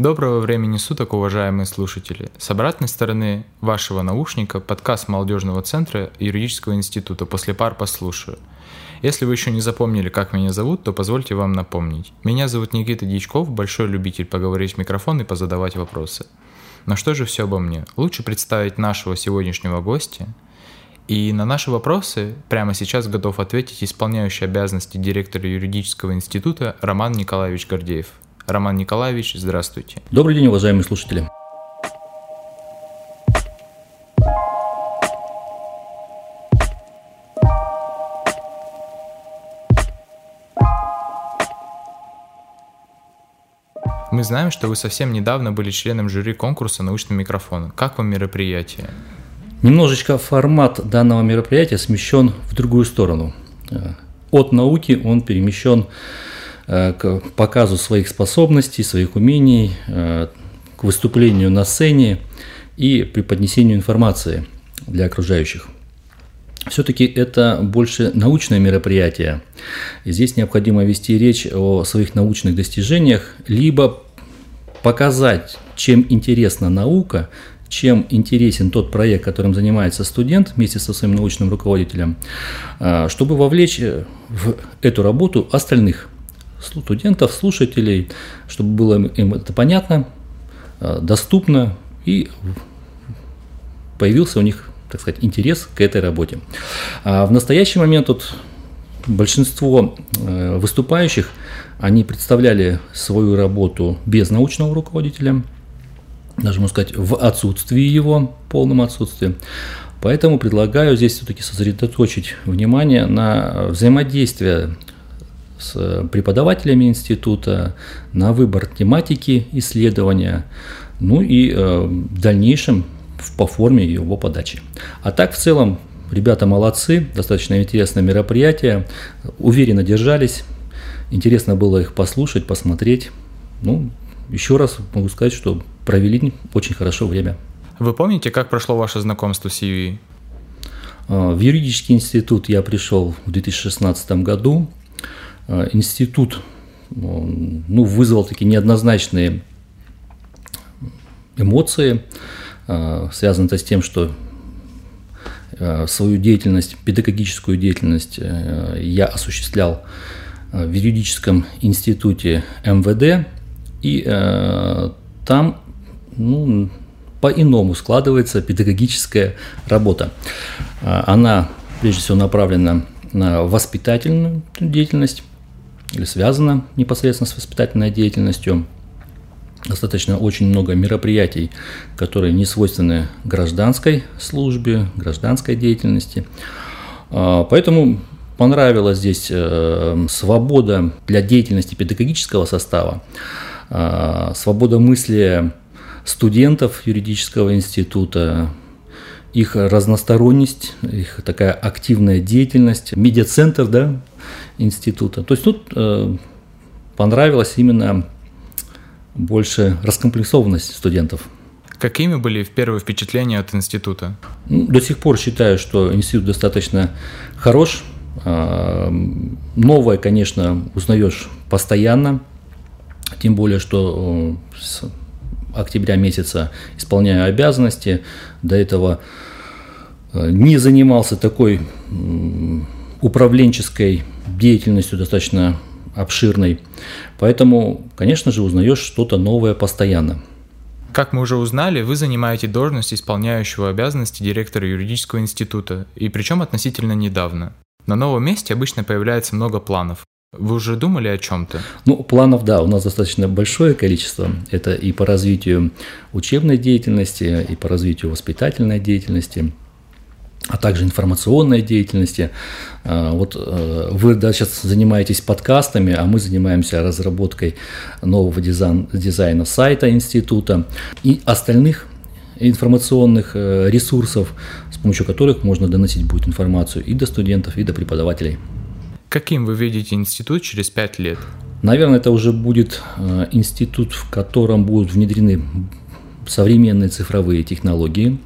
Доброго времени суток, уважаемые слушатели. С обратной стороны вашего наушника подкаст молодежного центра юридического института «После пар послушаю». Если вы еще не запомнили, как меня зовут, то позвольте вам напомнить. Меня зовут Никита Дичков, большой любитель поговорить в микрофон и позадавать вопросы. Но что же все обо мне? Лучше представить нашего сегодняшнего гостя. И на наши вопросы прямо сейчас готов ответить исполняющий обязанности директора юридического института Роман Николаевич Гордеев. Роман Николаевич, здравствуйте. Добрый день, уважаемые слушатели. Мы знаем, что вы совсем недавно были членом жюри конкурса «Научный микрофон». Как вам мероприятие? Немножечко формат данного мероприятия смещен в другую сторону. Э, от науки он перемещен к показу своих способностей, своих умений, э, к выступлению на сцене и преподнесению информации для окружающих. Все-таки это больше научное мероприятие. И здесь необходимо вести речь о своих научных достижениях, либо показать, чем интересна наука, чем интересен тот проект, которым занимается студент вместе со своим научным руководителем, э, чтобы вовлечь в эту работу остальных студентов, слушателей, чтобы было им это понятно, э, доступно и появился у них, так сказать, интерес к этой работе. А в настоящий момент вот большинство э, выступающих, они представляли свою работу без научного руководителя, даже можно сказать, в отсутствии его, полном отсутствии. Поэтому предлагаю здесь все-таки сосредоточить внимание на взаимодействие с преподавателями института на выбор тематики исследования, ну и э, в дальнейшем по форме его подачи. А так в целом ребята молодцы, достаточно интересное мероприятие, уверенно держались, интересно было их послушать, посмотреть. Ну, еще раз могу сказать, что провели очень хорошо время. Вы помните, как прошло ваше знакомство с UV? Э, в юридический институт я пришел в 2016 году. Э, институт ну, вызвал такие неоднозначные эмоции, э, связанные с тем, что э, свою деятельность, педагогическую деятельность я осуществлял в юридическом институте МВД, и там ну, по-иному складывается педагогическая работа. Она, прежде всего, направлена на воспитательную деятельность, или связано непосредственно с воспитательной деятельностью. Достаточно очень много мероприятий, которые не свойственны гражданской службе, гражданской деятельности. А, поэтому понравилась здесь э, свобода для деятельности педагогического состава, а, свобода мысли студентов юридического института, их разносторонность, их такая активная деятельность, медиацентр, да, института. То есть тут э, понравилась именно больше раскомплексованность студентов. Какими были первые впечатления от института? Ну, до сих пор считаю, что институт достаточно хорош. Э, новое, конечно, узнаешь постоянно. Тем более, что э, октября месяца исполняю обязанности. До этого э, не занимался такой управленческой деятельностью достаточно обширной. Поэтому, конечно же, узнаешь что-то новое постоянно. Как мы уже узнали, вы занимаете должность исполняющего обязанности директора юридического института, и причем относительно недавно. На новом месте обычно появляется много планов. Вы уже думали о чем-то? Ну, планов, да, у нас достаточно большое количество. Это и по развитию учебной деятельности, и по развитию воспитательной деятельности – а также информационной деятельности. А, вот э, вы да, сейчас занимаетесь подкастами, а мы занимаемся разработкой нового дизайн, дизайна сайта института и остальных информационных э, ресурсов, с помощью которых можно доносить будет информацию и до студентов, и до преподавателей. Каким вы видите институт через пять лет? Наверное, это уже будет э, институт, в котором будут внедрены современные цифровые технологии,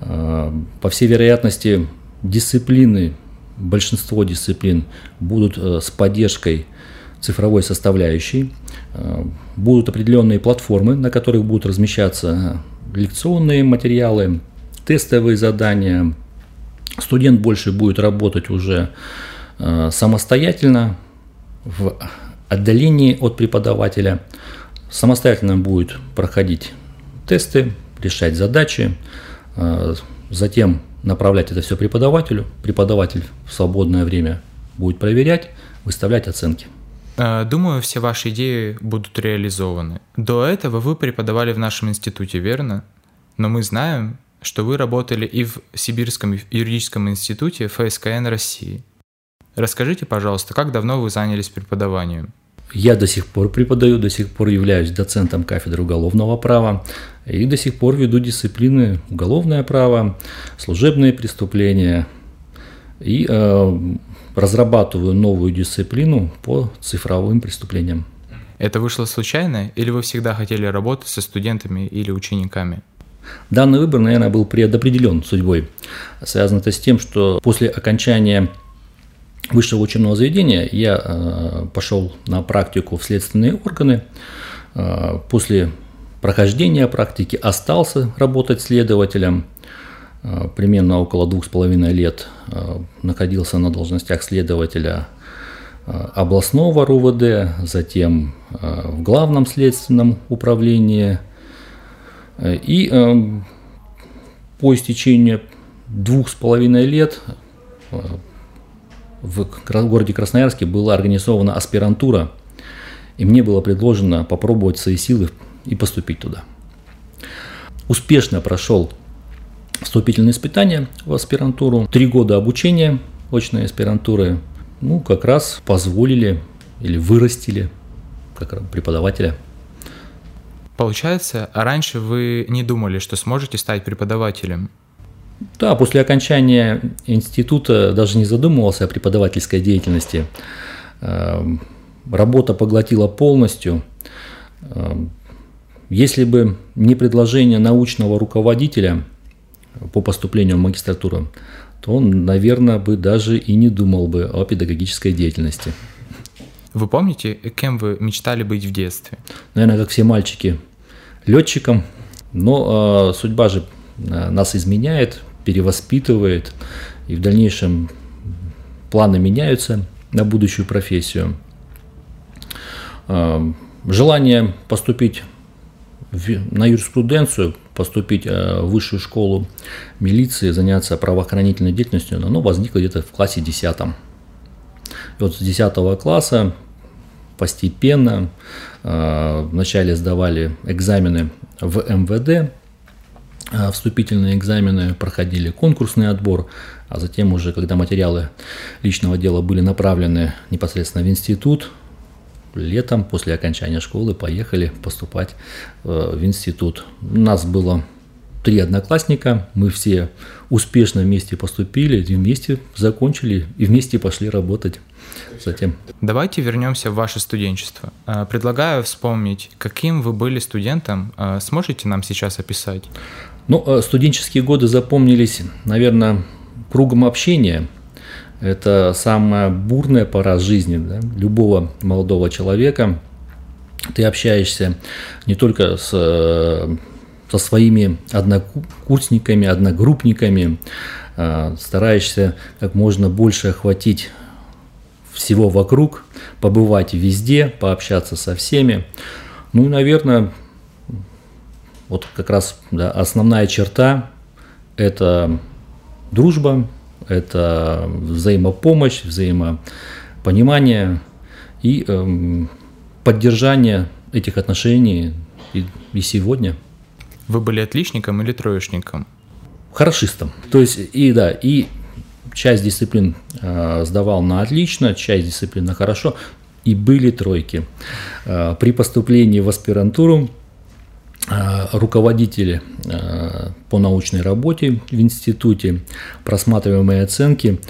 а, по всей вероятности, дисциплины, большинство дисциплин будут э, с поддержкой цифровой составляющей. Будут определенные платформы, на которых будут размещаться лекционные материалы, тестовые задания. Студент больше будет работать уже самостоятельно, в отдалении от преподавателя. Самостоятельно будет проходить тесты, решать задачи, затем направлять это все преподавателю. Преподаватель в свободное время будет проверять, выставлять оценки. Э, думаю, все ваши идеи будут реализованы. До этого вы преподавали в нашем институте, верно? Но мы знаем, что вы работали и в Сибирском юридическом институте ФСКН России. Расскажите, пожалуйста, как давно вы занялись преподаванием? Я до сих пор преподаю, до сих пор являюсь доцентом кафедры уголовного права и до сих пор веду дисциплины уголовное право, служебные преступления и э, разрабатываю новую дисциплину по цифровым преступлениям. Это вышло случайно или вы всегда хотели работать со студентами или учениками? Данный выбор, наверное, был предопределен судьбой. Связано это с тем, что после окончания высшего учебного заведения я э, пошел на практику в следственные органы. Э, после прохождения практики остался работать следователем. Э, примерно около двух с половиной лет находился на должностях следователя областного РУВД, затем в главном следственном управлении. И по истечению двух с половиной лет в городе Красноярске была организована аспирантура, и мне было предложено попробовать свои силы и поступить туда. Успешно прошел вступительные испытания в аспирантуру. Три года обучения очной аспирантуры ну, как раз позволили или вырастили как преподавателя. Получается, раньше вы не думали, что сможете стать преподавателем? Да, после окончания института даже не задумывался о преподавательской деятельности. Эм, работа поглотила полностью. Эм, если бы не предложение научного руководителя по поступлению в магистратуру, то он, наверное, бы даже и не думал бы о педагогической деятельности. Вы помните, кем вы мечтали быть в детстве? Наверное, как все мальчики, летчиком. Но э, судьба же Э, нас изменяет, перевоспитывает, и в дальнейшем планы меняются на будущую профессию. Э, желание поступить на юриспруденцию, поступить э, в высшую школу милиции, заняться правоохранительной деятельностью, оно возникло где-то в классе 10. И вот с 10 класса постепенно вначале сдавали экзамены в МВД, а, вступительные экзамены, проходили конкурсный отбор, а затем уже, когда материалы личного дела были направлены непосредственно в институт, летом после окончания школы поехали поступать э, в институт. У нас было три одноклассника, мы все успешно вместе поступили, вместе закончили, и вместе пошли работать затем. Давайте вернемся в ваше студенчество. Э, предлагаю вспомнить, каким вы были студентом. Э, сможете нам сейчас описать? Ну, э, студенческие годы запомнились, наверное, кругом общения. Это самая бурная пора жизни да, любого молодого человека. Ты общаешься не только с, э, со своими однокурсниками, одногруппниками, а стараешься как можно больше охватить всего вокруг, побывать везде, пообщаться со всеми. Ну и, наверное, вот как раз да, основная черта – это дружба, это взаимопомощь, взаимопонимание и эм, поддержание этих отношений и, и сегодня. Вы были отличником или троечником? Хорошистом. То есть и да, и часть дисциплин э, сдавал на отлично, часть дисциплин на хорошо, и были тройки. Э, при поступлении в аспирантуру руководители э, по научной работе в институте, просматривая мои оценки,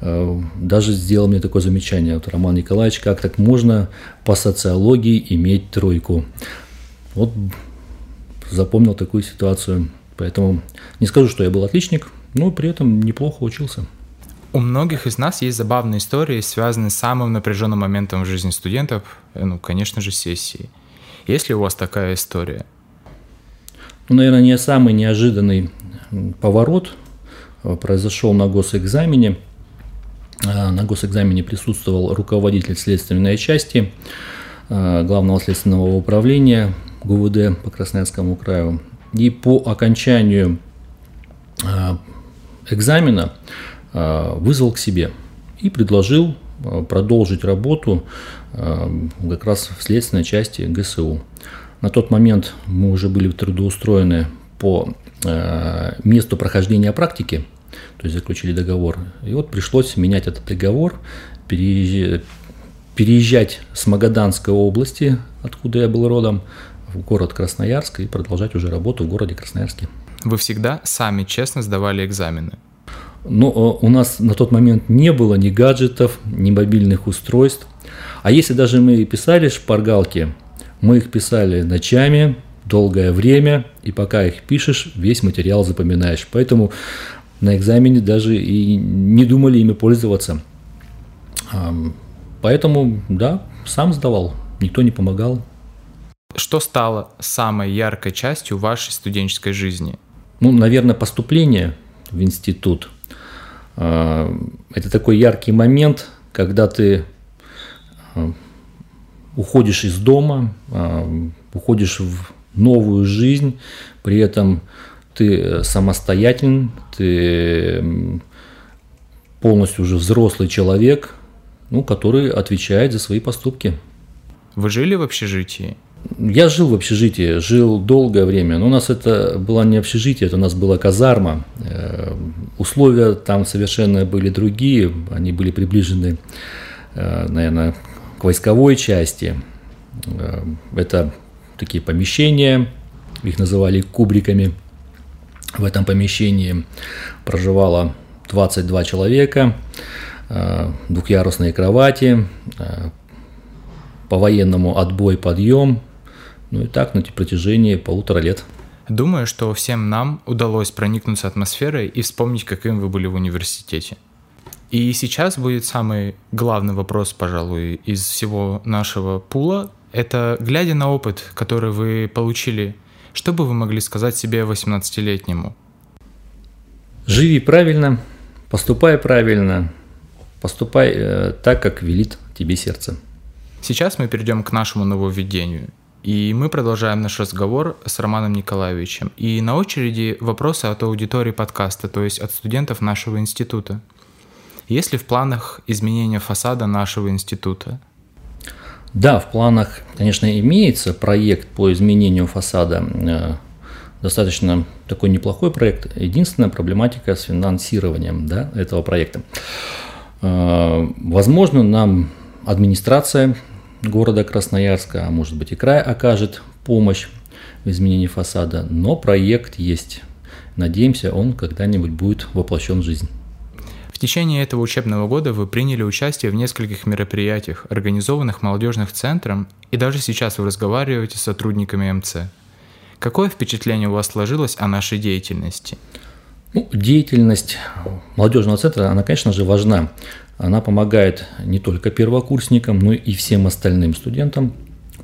э, даже сделал мне такое замечание, вот, Роман Николаевич, как так можно по социологии иметь тройку? Вот запомнил такую ситуацию, поэтому не скажу, что я был отличник, но при этом неплохо учился. У многих из нас есть забавные истории, связанные с самым напряженным моментом в жизни студентов, э, ну, конечно же, сессии. Есть ли у вас такая история? Ну, наверное, не самый неожиданный поворот э, произошел на госэкзамене. Э, на госэкзамене присутствовал руководитель следственной части Главного следственного управления ГУВД по Красноярскому краю. И по окончанию экзамена Э, вызвал к себе и предложил э, продолжить работу э, как раз в следственной части ГСУ. На тот момент мы уже были трудоустроены по месту прохождения практики, то есть заключили договор. И вот пришлось менять этот договор, переезжать, с Магаданской области, откуда я был родом, в город Красноярск и продолжать уже работу в городе Красноярске. Вы всегда сами честно сдавали экзамены? Но э, у нас на тот момент не было ни гаджетов, ни мобильных устройств. А если даже мы писали шпаргалки, мы их писали ночами, долгое время, и пока их пишешь, весь материал запоминаешь. Поэтому на экзамене даже и не думали ими пользоваться. Поэтому, да, сам сдавал, никто не помогал. Что стало самой яркой частью вашей студенческой жизни? Ну, наверное, поступление в институт – а, это такой яркий момент, когда ты а, уходишь из дома, а, уходишь в новую жизнь, при этом ты самостоятелен, ты полностью уже взрослый человек, ну, который отвечает за свои поступки. Вы жили в общежитии? Я жил в общежитии, жил долгое время, но у нас это было не общежитие, это у нас была казарма. Э, условия там совершенно были другие, они были приближены, э, наверное, к войсковой части. Э, это такие помещения, их называли кубриками. В этом помещении проживало 22 человека, двухъярусные кровати, по-военному отбой, подъем, ну и так на протяжении полутора лет. Думаю, что всем нам удалось проникнуться атмосферой и вспомнить, каким вы были в университете. И сейчас будет самый главный вопрос, пожалуй, из всего нашего пула. Это, глядя на опыт, который вы получили, что бы вы могли сказать себе 18-летнему? Живи правильно, поступай правильно, поступай э, так, как велит тебе сердце. Сейчас мы перейдем к нашему нововведению – и мы продолжаем наш разговор с Романом Николаевичем. И на очереди вопросы от аудитории подкаста, то есть от студентов нашего института. Есть ли в планах изменения фасада нашего института? Да, в планах, конечно, имеется проект по изменению фасада. Э, достаточно такой неплохой проект. Единственная проблематика с финансированием да, этого проекта. Э, возможно, нам администрация города Красноярска, а может быть и край окажет помощь в изменении фасада, но проект есть. Надеемся, он когда-нибудь будет воплощен в жизнь. В течение этого учебного года вы приняли участие в нескольких мероприятиях, организованных молодежных центром, и даже сейчас вы разговариваете с сотрудниками МЦ. Какое впечатление у вас сложилось о нашей деятельности? Ну, деятельность молодежного центра, она, конечно же, важна. Она помогает не только первокурсникам, но и всем остальным студентам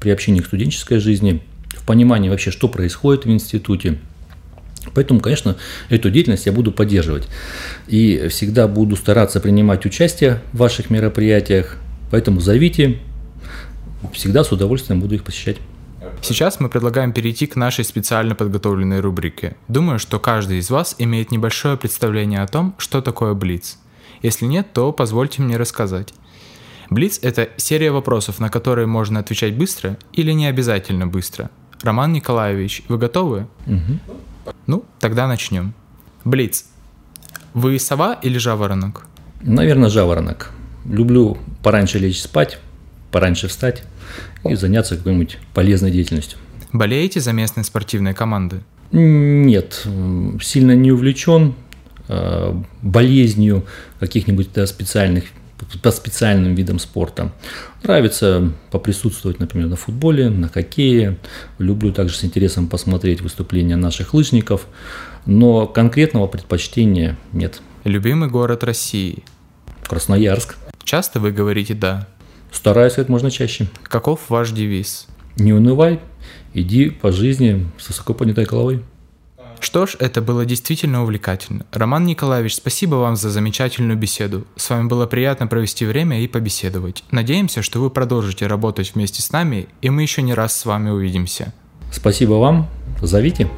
при общении к студенческой жизни, в понимании вообще, что происходит в институте. Поэтому, конечно, эту деятельность я буду поддерживать. И всегда буду стараться принимать участие в ваших мероприятиях. Поэтому зовите, всегда с удовольствием буду их посещать. Сейчас мы предлагаем перейти к нашей специально подготовленной рубрике. Думаю, что каждый из вас имеет небольшое представление о том, что такое Блиц – если нет, то позвольте мне рассказать. Блиц – это серия вопросов, на которые можно отвечать быстро или не обязательно быстро. Роман Николаевич, вы готовы? Угу. Ну, тогда начнем. Блиц. Вы сова или жаворонок? Наверное, жаворонок. Люблю пораньше лечь спать, пораньше встать и заняться какой-нибудь полезной деятельностью. Болеете за местные спортивные команды? Нет, сильно не увлечен, Э, болезнью каких-нибудь да, специальных по специальным видам спорта. Нравится поприсутствовать, например, на футболе, на хоккее. Люблю также с интересом посмотреть выступления наших лыжников, но конкретного предпочтения нет. Любимый город России. Красноярск. Часто вы говорите «да». Стараюсь как можно чаще. Каков ваш девиз? Не унывай, иди по жизни с высоко поднятой головой. Что ж, это было действительно увлекательно. Роман Николаевич, спасибо вам за замечательную беседу. С вами было приятно провести время и побеседовать. Надеемся, что вы продолжите работать вместе с нами, и мы еще не раз с вами увидимся. Спасибо вам. Зовите.